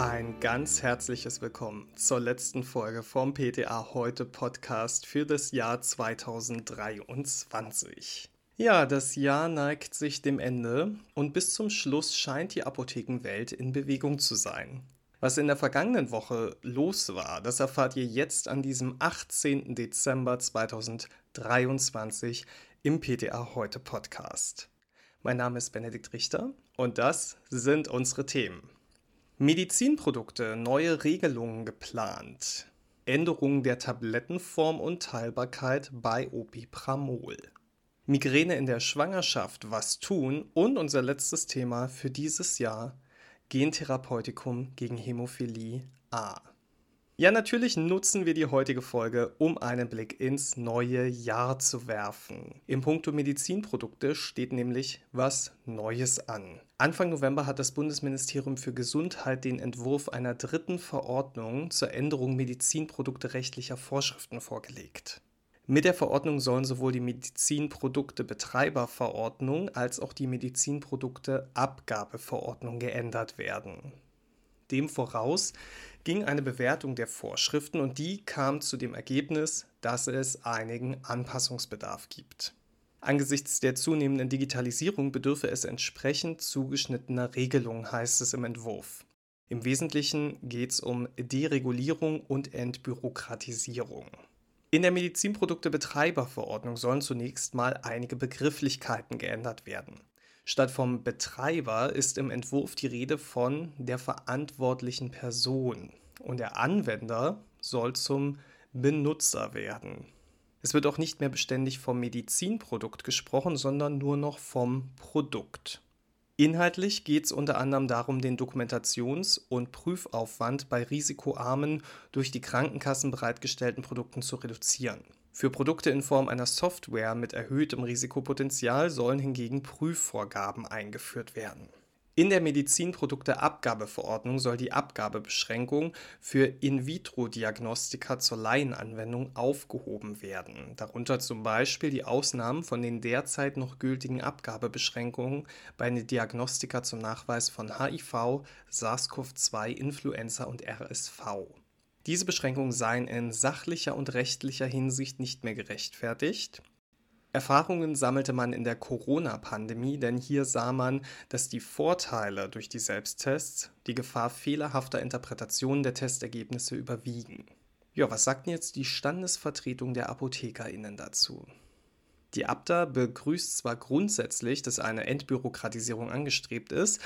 Ein ganz herzliches Willkommen zur letzten Folge vom PTA Heute Podcast für das Jahr 2023. Ja, das Jahr neigt sich dem Ende und bis zum Schluss scheint die Apothekenwelt in Bewegung zu sein. Was in der vergangenen Woche los war, das erfahrt ihr jetzt an diesem 18. Dezember 2023 im PTA Heute Podcast. Mein Name ist Benedikt Richter und das sind unsere Themen. Medizinprodukte, neue Regelungen geplant. Änderungen der Tablettenform und Teilbarkeit bei Opipramol. Migräne in der Schwangerschaft, was tun? Und unser letztes Thema für dieses Jahr, Gentherapeutikum gegen Hämophilie A. Ja, natürlich nutzen wir die heutige Folge, um einen Blick ins neue Jahr zu werfen. Im Punkto Medizinprodukte steht nämlich was Neues an. Anfang November hat das Bundesministerium für Gesundheit den Entwurf einer dritten Verordnung zur Änderung medizinprodukte rechtlicher Vorschriften vorgelegt. Mit der Verordnung sollen sowohl die Medizinprodukte-Betreiberverordnung als auch die Medizinprodukte-Abgabeverordnung geändert werden. Dem voraus ging eine Bewertung der Vorschriften und die kam zu dem Ergebnis, dass es einigen Anpassungsbedarf gibt. Angesichts der zunehmenden Digitalisierung bedürfe es entsprechend zugeschnittener Regelungen, heißt es im Entwurf. Im Wesentlichen geht es um Deregulierung und Entbürokratisierung. In der Medizinprodukte-Betreiberverordnung sollen zunächst mal einige Begrifflichkeiten geändert werden. Statt vom Betreiber ist im Entwurf die Rede von der verantwortlichen Person und der Anwender soll zum Benutzer werden. Es wird auch nicht mehr beständig vom Medizinprodukt gesprochen, sondern nur noch vom Produkt. Inhaltlich geht es unter anderem darum, den Dokumentations- und Prüfaufwand bei risikoarmen, durch die Krankenkassen bereitgestellten Produkten zu reduzieren. Für Produkte in Form einer Software mit erhöhtem Risikopotenzial sollen hingegen Prüfvorgaben eingeführt werden. In der Medizinprodukteabgabeverordnung soll die Abgabebeschränkung für In-vitro-Diagnostika zur Laienanwendung aufgehoben werden, darunter zum Beispiel die Ausnahmen von den derzeit noch gültigen Abgabebeschränkungen bei den Diagnostika zum Nachweis von HIV, SARS-CoV-2, Influenza und RSV. Diese Beschränkungen seien in sachlicher und rechtlicher Hinsicht nicht mehr gerechtfertigt. Erfahrungen sammelte man in der Corona-Pandemie, denn hier sah man, dass die Vorteile durch die Selbsttests die Gefahr fehlerhafter Interpretationen der Testergebnisse überwiegen. Ja, was sagt denn jetzt die Standesvertretung der ApothekerInnen dazu? Die Abda begrüßt zwar grundsätzlich, dass eine Entbürokratisierung angestrebt ist,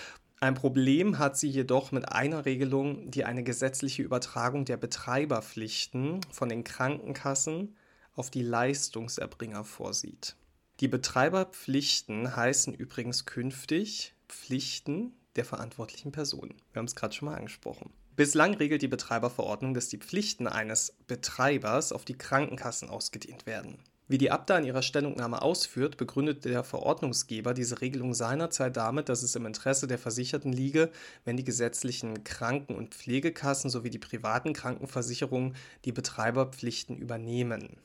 ein Problem hat sie jedoch mit einer Regelung, die eine gesetzliche Übertragung der Betreiberpflichten von den Krankenkassen auf die Leistungserbringer vorsieht. Die Betreiberpflichten heißen übrigens künftig Pflichten der verantwortlichen Personen. Wir haben es gerade schon mal angesprochen. Bislang regelt die Betreiberverordnung, dass die Pflichten eines Betreibers auf die Krankenkassen ausgedehnt werden. Wie die Abda in ihrer Stellungnahme ausführt, begründet der Verordnungsgeber diese Regelung seinerzeit damit, dass es im Interesse der Versicherten liege, wenn die gesetzlichen Kranken- und Pflegekassen sowie die privaten Krankenversicherungen die Betreiberpflichten übernehmen.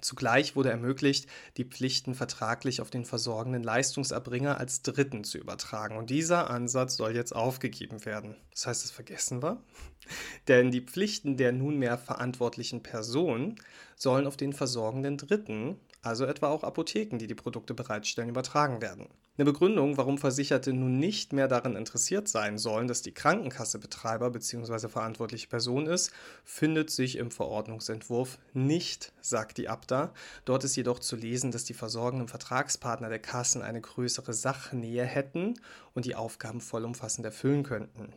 Zugleich wurde ermöglicht, die Pflichten vertraglich auf den versorgenden Leistungserbringer als Dritten zu übertragen. Und dieser Ansatz soll jetzt aufgegeben werden. Das heißt, das vergessen wir. Denn die Pflichten der nunmehr verantwortlichen Person sollen auf den versorgenden Dritten also etwa auch Apotheken, die die Produkte bereitstellen, übertragen werden. Eine Begründung, warum Versicherte nun nicht mehr daran interessiert sein sollen, dass die Krankenkasse Betreiber bzw. verantwortliche Person ist, findet sich im Verordnungsentwurf nicht, sagt die Abda. Dort ist jedoch zu lesen, dass die versorgenden Vertragspartner der Kassen eine größere Sachnähe hätten und die Aufgaben vollumfassend erfüllen könnten.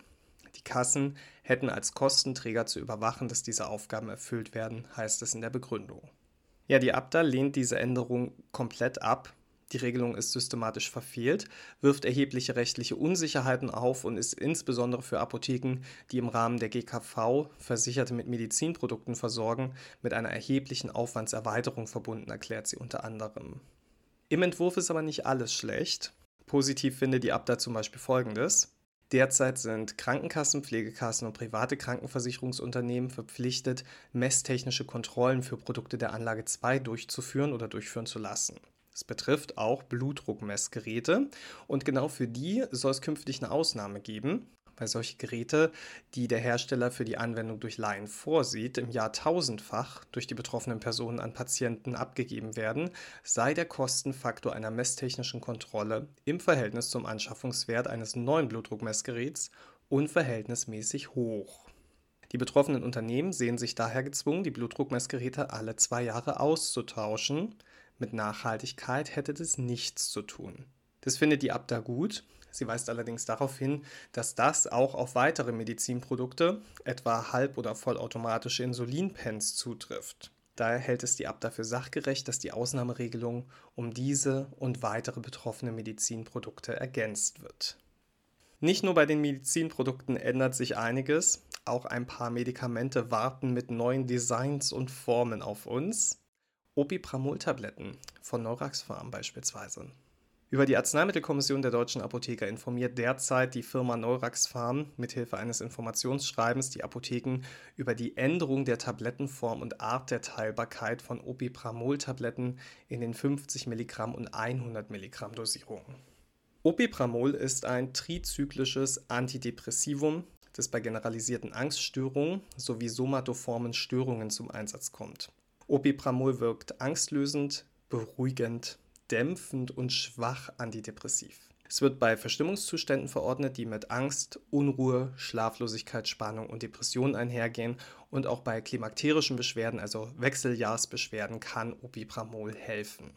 Die Kassen hätten als Kostenträger zu überwachen, dass diese Aufgaben erfüllt werden, heißt es in der Begründung. Ja, die Abda lehnt diese Änderung komplett ab. Die Regelung ist systematisch verfehlt, wirft erhebliche rechtliche Unsicherheiten auf und ist insbesondere für Apotheken, die im Rahmen der GKV Versicherte mit Medizinprodukten versorgen, mit einer erheblichen Aufwandserweiterung verbunden, erklärt sie unter anderem. Im Entwurf ist aber nicht alles schlecht. Positiv finde die Abda zum Beispiel folgendes. Derzeit sind Krankenkassen, Pflegekassen und private Krankenversicherungsunternehmen verpflichtet, messtechnische Kontrollen für Produkte der Anlage 2 durchzuführen oder durchführen zu lassen. Das betrifft auch Blutdruckmessgeräte und genau für die soll es künftig eine Ausnahme geben. Weil solche Geräte, die der Hersteller für die Anwendung durch Laien vorsieht, im Jahr tausendfach durch die betroffenen Personen an Patienten abgegeben werden, sei der Kostenfaktor einer messtechnischen Kontrolle im Verhältnis zum Anschaffungswert eines neuen Blutdruckmessgeräts unverhältnismäßig hoch. Die betroffenen Unternehmen sehen sich daher gezwungen, die Blutdruckmessgeräte alle zwei Jahre auszutauschen. Mit Nachhaltigkeit hätte das nichts zu tun. Das findet die Abda gut. Sie weist allerdings darauf hin, dass das auch auf weitere Medizinprodukte, etwa halb- oder vollautomatische Insulinpens, zutrifft. Daher hält es die Abda für sachgerecht, dass die Ausnahmeregelung um diese und weitere betroffene Medizinprodukte ergänzt wird. Nicht nur bei den Medizinprodukten ändert sich einiges, auch ein paar Medikamente warten mit neuen Designs und Formen auf uns. Opipramol-Tabletten von Norax Farm beispielsweise. Über die Arzneimittelkommission der deutschen Apotheker informiert derzeit die Firma Neurax Farm mithilfe eines Informationsschreibens die Apotheken über die Änderung der Tablettenform und Art der Teilbarkeit von Opipramol-Tabletten in den 50 Milligramm und 100 Milligramm Dosierungen. Opipramol ist ein trizyklisches Antidepressivum, das bei generalisierten Angststörungen sowie somatoformen Störungen zum Einsatz kommt. Opipramol wirkt angstlösend, beruhigend, dämpfend und schwach antidepressiv. Es wird bei Verstimmungszuständen verordnet, die mit Angst, Unruhe, Schlaflosigkeit, Spannung und Depressionen einhergehen und auch bei klimakterischen Beschwerden, also Wechseljahrsbeschwerden, kann Opipramol helfen.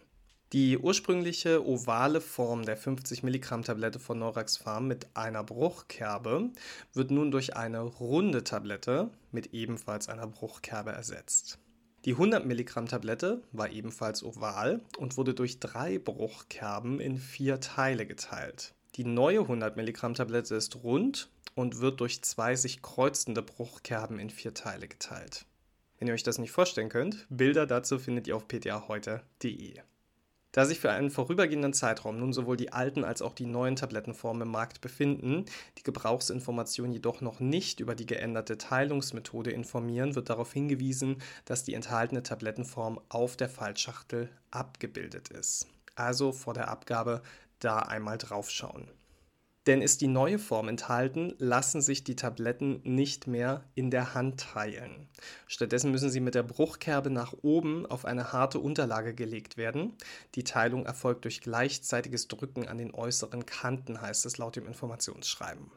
Die ursprüngliche ovale Form der 50 Milligramm Tablette von Norax Farm mit einer Bruchkerbe wird nun durch eine runde Tablette mit ebenfalls einer Bruchkerbe ersetzt. Die 100 Milligramm Tablette war ebenfalls oval und wurde durch drei Bruchkerben in vier Teile geteilt. Die neue 100 Milligramm Tablette ist rund und wird durch zwei sich kreuzende Bruchkerben in vier Teile geteilt. Wenn ihr euch das nicht vorstellen könnt, Bilder dazu findet ihr auf ptaheute.de. Da sich für einen vorübergehenden Zeitraum nun sowohl die alten als auch die neuen Tablettenformen im Markt befinden, die Gebrauchsinformationen jedoch noch nicht über die geänderte Teilungsmethode informieren, wird darauf hingewiesen, dass die enthaltene Tablettenform auf der Fallschachtel abgebildet ist. Also vor der Abgabe da einmal draufschauen. Denn ist die neue Form enthalten, lassen sich die Tabletten nicht mehr in der Hand teilen. Stattdessen müssen sie mit der Bruchkerbe nach oben auf eine harte Unterlage gelegt werden. Die Teilung erfolgt durch gleichzeitiges Drücken an den äußeren Kanten, heißt es laut dem Informationsschreiben.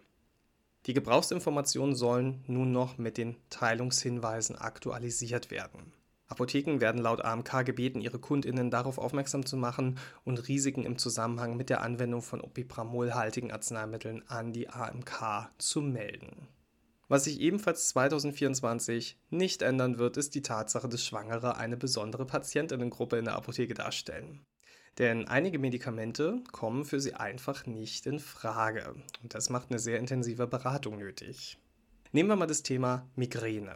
Die Gebrauchsinformationen sollen nun noch mit den Teilungshinweisen aktualisiert werden. Apotheken werden laut AMK gebeten, ihre Kundinnen darauf aufmerksam zu machen und Risiken im Zusammenhang mit der Anwendung von opipramolhaltigen Arzneimitteln an die AMK zu melden. Was sich ebenfalls 2024 nicht ändern wird, ist die Tatsache, dass Schwangere eine besondere Patientinnengruppe in der Apotheke darstellen. Denn einige Medikamente kommen für sie einfach nicht in Frage. Und das macht eine sehr intensive Beratung nötig. Nehmen wir mal das Thema Migräne.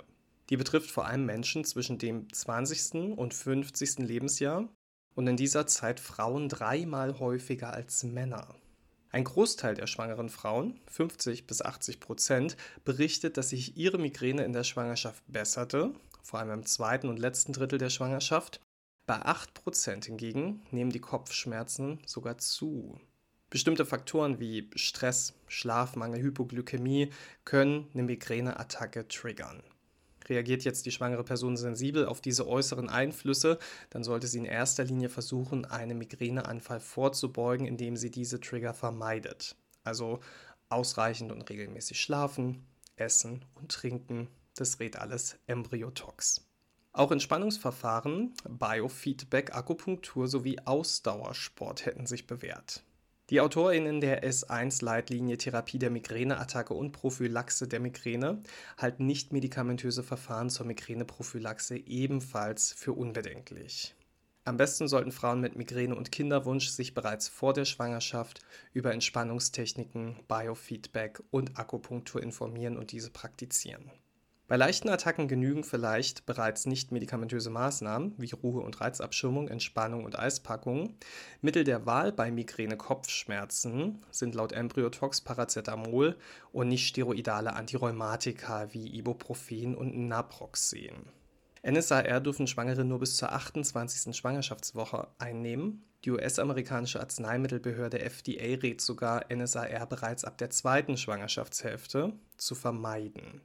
Die betrifft vor allem Menschen zwischen dem 20. und 50. Lebensjahr und in dieser Zeit Frauen dreimal häufiger als Männer. Ein Großteil der schwangeren Frauen, 50 bis 80 Prozent, berichtet, dass sich ihre Migräne in der Schwangerschaft besserte, vor allem im zweiten und letzten Drittel der Schwangerschaft. Bei 8 Prozent hingegen nehmen die Kopfschmerzen sogar zu. Bestimmte Faktoren wie Stress, Schlafmangel, Hypoglykämie können eine Migräneattacke triggern. Reagiert jetzt die schwangere Person sensibel auf diese äußeren Einflüsse, dann sollte sie in erster Linie versuchen, einem Migräneanfall vorzubeugen, indem sie diese Trigger vermeidet. Also ausreichend und regelmäßig schlafen, essen und trinken. Das rät alles Embryotox. Auch Entspannungsverfahren, Biofeedback, Akupunktur sowie Ausdauersport hätten sich bewährt. Die AutorInnen der S1-Leitlinie Therapie der Migräneattacke und Prophylaxe der Migräne halten nicht-medikamentöse Verfahren zur Migräneprophylaxe ebenfalls für unbedenklich. Am besten sollten Frauen mit Migräne und Kinderwunsch sich bereits vor der Schwangerschaft über Entspannungstechniken, Biofeedback und Akupunktur informieren und diese praktizieren. Bei leichten Attacken genügen vielleicht bereits nicht medikamentöse Maßnahmen wie Ruhe- und Reizabschirmung, Entspannung und Eispackung. Mittel der Wahl bei Migräne-Kopfschmerzen sind laut Embryotox Paracetamol und nicht steroidale Antirheumatika wie Ibuprofen und Naproxen. NSAR dürfen Schwangere nur bis zur 28. Schwangerschaftswoche einnehmen. Die US-amerikanische Arzneimittelbehörde FDA rät sogar, NSAR bereits ab der zweiten Schwangerschaftshälfte zu vermeiden.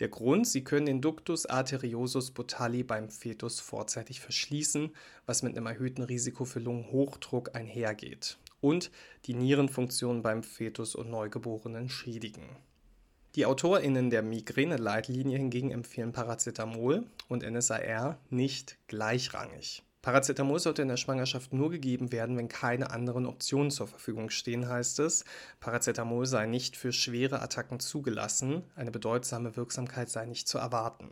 Der Grund, sie können den Ductus arteriosus botalli beim Fetus vorzeitig verschließen, was mit einem erhöhten Risiko für Lungenhochdruck einhergeht und die Nierenfunktion beim Fetus und Neugeborenen schädigen. Die AutorInnen der Migräne-Leitlinie hingegen empfehlen Paracetamol und NSAR nicht gleichrangig. Paracetamol sollte in der Schwangerschaft nur gegeben werden, wenn keine anderen Optionen zur Verfügung stehen, heißt es. Paracetamol sei nicht für schwere Attacken zugelassen, eine bedeutsame Wirksamkeit sei nicht zu erwarten.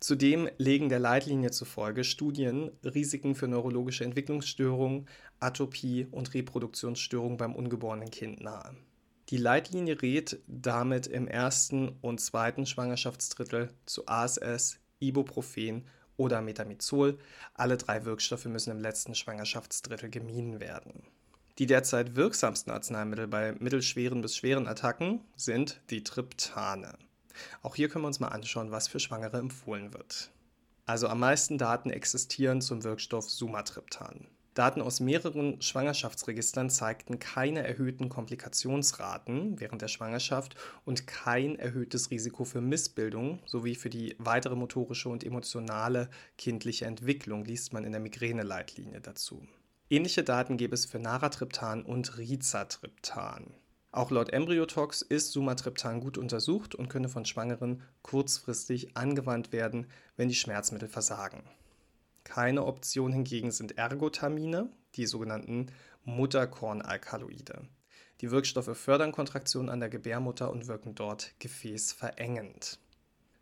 Zudem legen der Leitlinie zufolge Studien Risiken für neurologische Entwicklungsstörungen, Atopie und Reproduktionsstörungen beim ungeborenen Kind nahe. Die Leitlinie rät damit im ersten und zweiten Schwangerschaftsdrittel zu ASS, Ibuprofen oder Metamizol. Alle drei Wirkstoffe müssen im letzten Schwangerschaftsdrittel gemieden werden. Die derzeit wirksamsten Arzneimittel bei mittelschweren bis schweren Attacken sind die Triptane. Auch hier können wir uns mal anschauen, was für Schwangere empfohlen wird. Also am meisten Daten existieren zum Wirkstoff Sumatriptan. Daten aus mehreren Schwangerschaftsregistern zeigten keine erhöhten Komplikationsraten während der Schwangerschaft und kein erhöhtes Risiko für Missbildung sowie für die weitere motorische und emotionale kindliche Entwicklung, liest man in der Migräne-Leitlinie dazu. Ähnliche Daten gäbe es für Naratriptan und Rizatriptan. Auch laut Embryotox ist Sumatriptan gut untersucht und könne von Schwangeren kurzfristig angewandt werden, wenn die Schmerzmittel versagen. Keine Option hingegen sind Ergotamine, die sogenannten Mutterkornalkaloide. Die Wirkstoffe fördern Kontraktionen an der Gebärmutter und wirken dort gefäßverengend.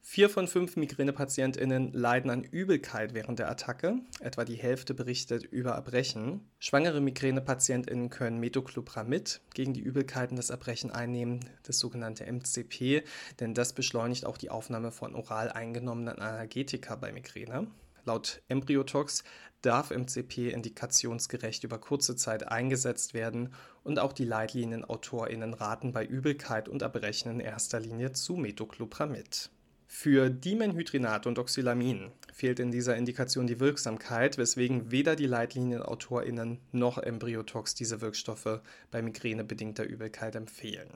Vier von fünf Migränepatientinnen leiden an Übelkeit während der Attacke, etwa die Hälfte berichtet über Erbrechen. Schwangere Migränepatientinnen können Metoclopramid gegen die Übelkeiten des Erbrechen einnehmen, das sogenannte MCP, denn das beschleunigt auch die Aufnahme von oral eingenommenen Analgetika bei Migräne. Laut Embryotox darf MCP indikationsgerecht über kurze Zeit eingesetzt werden und auch die Leitlinienautorinnen raten bei Übelkeit und Erbrechen in erster Linie zu Metoclopramid. Für Dimenhydrinat und Oxylamin fehlt in dieser Indikation die Wirksamkeit, weswegen weder die Leitlinienautorinnen noch Embryotox diese Wirkstoffe bei migränebedingter Übelkeit empfehlen.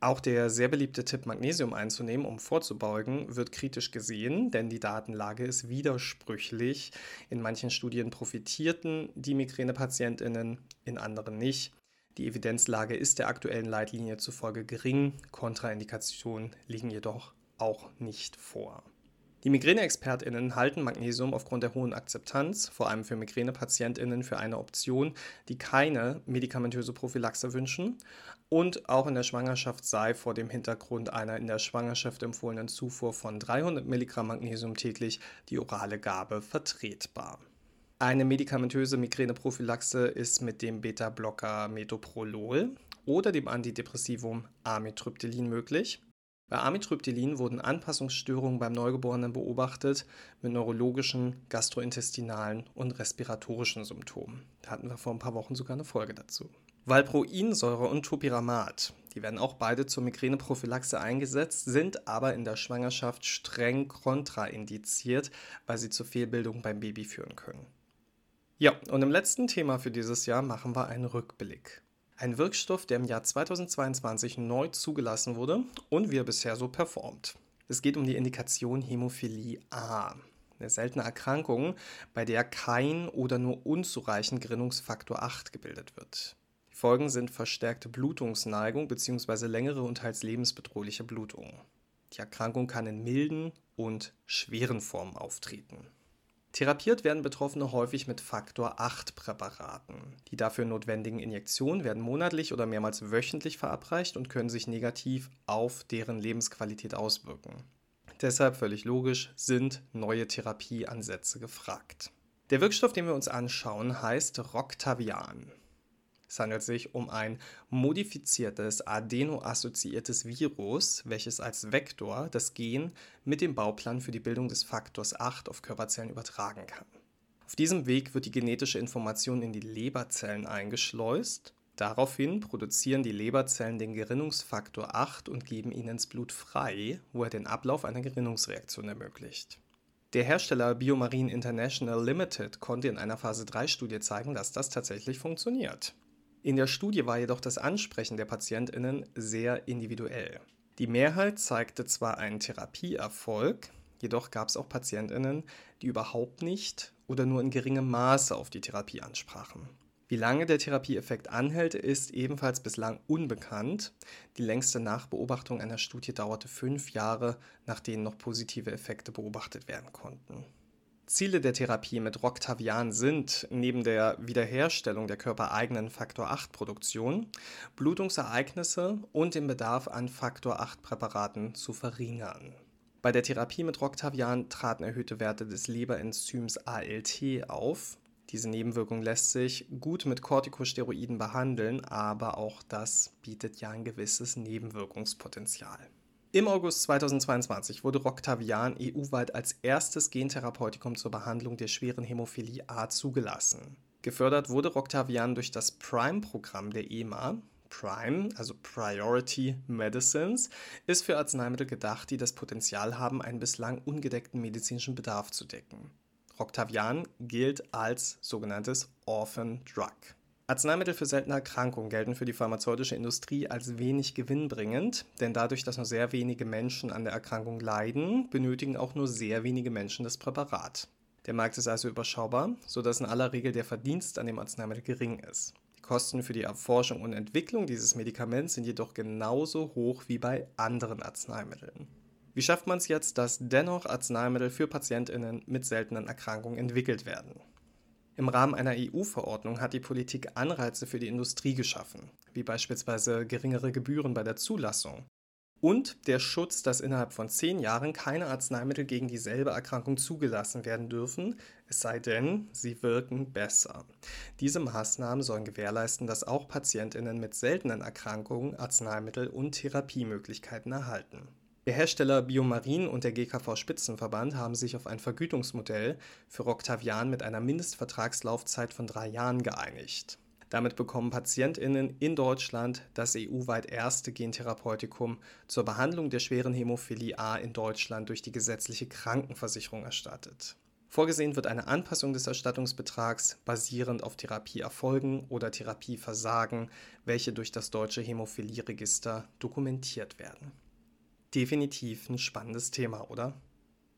Auch der sehr beliebte Tipp, Magnesium einzunehmen, um vorzubeugen, wird kritisch gesehen, denn die Datenlage ist widersprüchlich. In manchen Studien profitierten die Migränepatientinnen, in anderen nicht. Die Evidenzlage ist der aktuellen Leitlinie zufolge gering, Kontraindikationen liegen jedoch auch nicht vor. Die Migräne-ExpertInnen halten Magnesium aufgrund der hohen Akzeptanz, vor allem für Migränepatientinnen, für eine Option, die keine medikamentöse Prophylaxe wünschen und auch in der Schwangerschaft sei vor dem Hintergrund einer in der Schwangerschaft empfohlenen Zufuhr von 300 Milligramm Magnesium täglich die orale Gabe vertretbar. Eine medikamentöse Migräneprophylaxe ist mit dem Beta-Blocker Metoprolol oder dem Antidepressivum Amitriptylin möglich. Bei Amitriptylin wurden Anpassungsstörungen beim Neugeborenen beobachtet mit neurologischen, gastrointestinalen und respiratorischen Symptomen. Da hatten wir vor ein paar Wochen sogar eine Folge dazu. Valproinsäure und Topiramat, die werden auch beide zur Migräneprophylaxe eingesetzt, sind aber in der Schwangerschaft streng kontraindiziert, weil sie zur Fehlbildung beim Baby führen können. Ja, und im letzten Thema für dieses Jahr machen wir einen Rückblick. Ein Wirkstoff, der im Jahr 2022 neu zugelassen wurde und wie er bisher so performt. Es geht um die Indikation Hämophilie A, eine seltene Erkrankung, bei der kein oder nur unzureichend Gerinnungsfaktor 8 gebildet wird. Die Folgen sind verstärkte Blutungsneigung bzw. längere und teils lebensbedrohliche Blutungen. Die Erkrankung kann in milden und schweren Formen auftreten. Therapiert werden Betroffene häufig mit Faktor 8 Präparaten. Die dafür notwendigen Injektionen werden monatlich oder mehrmals wöchentlich verabreicht und können sich negativ auf deren Lebensqualität auswirken. Deshalb völlig logisch sind neue Therapieansätze gefragt. Der Wirkstoff, den wir uns anschauen, heißt Roctavian. Es handelt sich um ein modifiziertes adeno-assoziiertes Virus, welches als Vektor das Gen mit dem Bauplan für die Bildung des Faktors 8 auf Körperzellen übertragen kann. Auf diesem Weg wird die genetische Information in die Leberzellen eingeschleust. Daraufhin produzieren die Leberzellen den Gerinnungsfaktor 8 und geben ihn ins Blut frei, wo er den Ablauf einer Gerinnungsreaktion ermöglicht. Der Hersteller Biomarine International Limited konnte in einer Phase 3-Studie zeigen, dass das tatsächlich funktioniert. In der Studie war jedoch das Ansprechen der Patientinnen sehr individuell. Die Mehrheit zeigte zwar einen Therapieerfolg, jedoch gab es auch Patientinnen, die überhaupt nicht oder nur in geringem Maße auf die Therapie ansprachen. Wie lange der Therapieeffekt anhält, ist ebenfalls bislang unbekannt. Die längste Nachbeobachtung einer Studie dauerte fünf Jahre, nach denen noch positive Effekte beobachtet werden konnten. Ziele der Therapie mit Roctavian sind, neben der Wiederherstellung der körpereigenen Faktor 8 Produktion, Blutungsereignisse und den Bedarf an Faktor 8 Präparaten zu verringern. Bei der Therapie mit Roctavian traten erhöhte Werte des Leberenzyms ALT auf, diese Nebenwirkung lässt sich gut mit Corticosteroiden behandeln, aber auch das bietet ja ein gewisses Nebenwirkungspotenzial. Im August 2022 wurde Roctavian EU-weit als erstes Gentherapeutikum zur Behandlung der schweren Hämophilie A zugelassen. Gefördert wurde Roctavian durch das PRIME-Programm der EMA. PRIME, also Priority Medicines, ist für Arzneimittel gedacht, die das Potenzial haben, einen bislang ungedeckten medizinischen Bedarf zu decken. Roctavian gilt als sogenanntes Orphan Drug. Arzneimittel für seltene Erkrankungen gelten für die pharmazeutische Industrie als wenig gewinnbringend, denn dadurch, dass nur sehr wenige Menschen an der Erkrankung leiden, benötigen auch nur sehr wenige Menschen das Präparat. Der Markt ist also überschaubar, sodass in aller Regel der Verdienst an dem Arzneimittel gering ist. Die Kosten für die Erforschung und Entwicklung dieses Medikaments sind jedoch genauso hoch wie bei anderen Arzneimitteln. Wie schafft man es jetzt, dass dennoch Arzneimittel für Patientinnen mit seltenen Erkrankungen entwickelt werden? Im Rahmen einer EU-Verordnung hat die Politik Anreize für die Industrie geschaffen, wie beispielsweise geringere Gebühren bei der Zulassung und der Schutz, dass innerhalb von zehn Jahren keine Arzneimittel gegen dieselbe Erkrankung zugelassen werden dürfen, es sei denn, sie wirken besser. Diese Maßnahmen sollen gewährleisten, dass auch Patientinnen mit seltenen Erkrankungen Arzneimittel und Therapiemöglichkeiten erhalten. Der Hersteller Biomarin und der GKV Spitzenverband haben sich auf ein Vergütungsmodell für Roctavian mit einer Mindestvertragslaufzeit von drei Jahren geeinigt. Damit bekommen PatientInnen in Deutschland das EU-weit erste Gentherapeutikum zur Behandlung der schweren Hämophilie A in Deutschland durch die gesetzliche Krankenversicherung erstattet. Vorgesehen wird eine Anpassung des Erstattungsbetrags basierend auf Therapieerfolgen oder Therapieversagen, welche durch das deutsche Hämophilieregister dokumentiert werden definitiv ein spannendes Thema, oder?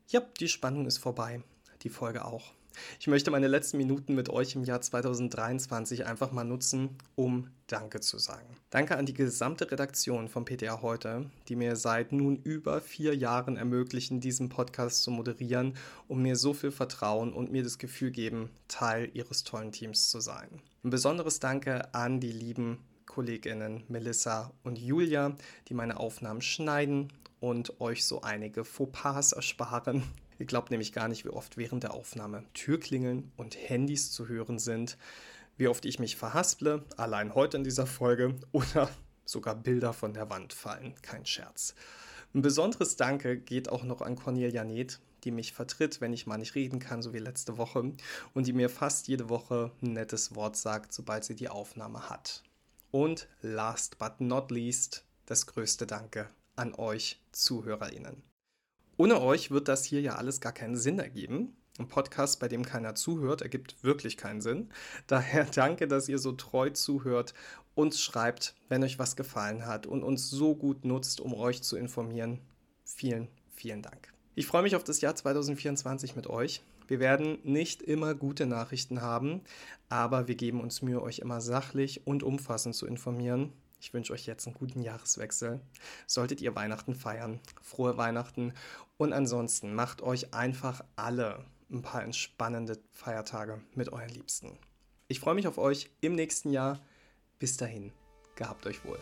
Ja, die Spannung ist vorbei. Die Folge auch. Ich möchte meine letzten Minuten mit euch im Jahr 2023 einfach mal nutzen, um Danke zu sagen. Danke an die gesamte Redaktion von PTA heute, die mir seit nun über vier Jahren ermöglichen, diesen Podcast zu moderieren und mir so viel Vertrauen und mir das Gefühl geben, Teil ihres tollen Teams zu sein. Ein besonderes Danke an die lieben Kolleginnen Melissa und Julia, die meine Aufnahmen schneiden und euch so einige Fauxpas ersparen. Ihr glaubt nämlich gar nicht, wie oft während der Aufnahme Türklingeln und Handys zu hören sind, wie oft ich mich verhasple, allein heute in dieser Folge, oder sogar Bilder von der Wand fallen. Kein Scherz. Ein besonderes Danke geht auch noch an Cornelia Neth, die mich vertritt, wenn ich mal nicht reden kann, so wie letzte Woche, und die mir fast jede Woche ein nettes Wort sagt, sobald sie die Aufnahme hat. Und last but not least, das größte Danke an euch ZuhörerInnen. Ohne euch wird das hier ja alles gar keinen Sinn ergeben. Ein Podcast, bei dem keiner zuhört, ergibt wirklich keinen Sinn. Daher danke, dass ihr so treu zuhört, uns schreibt, wenn euch was gefallen hat und uns so gut nutzt, um euch zu informieren. Vielen, vielen Dank. Ich freue mich auf das Jahr 2024 mit euch. Wir werden nicht immer gute Nachrichten haben, aber wir geben uns Mühe, euch immer sachlich und umfassend zu informieren. Ich wünsche euch jetzt einen guten Jahreswechsel. Solltet ihr Weihnachten feiern, frohe Weihnachten und ansonsten macht euch einfach alle ein paar entspannende Feiertage mit euren Liebsten. Ich freue mich auf euch im nächsten Jahr. Bis dahin, gehabt euch wohl.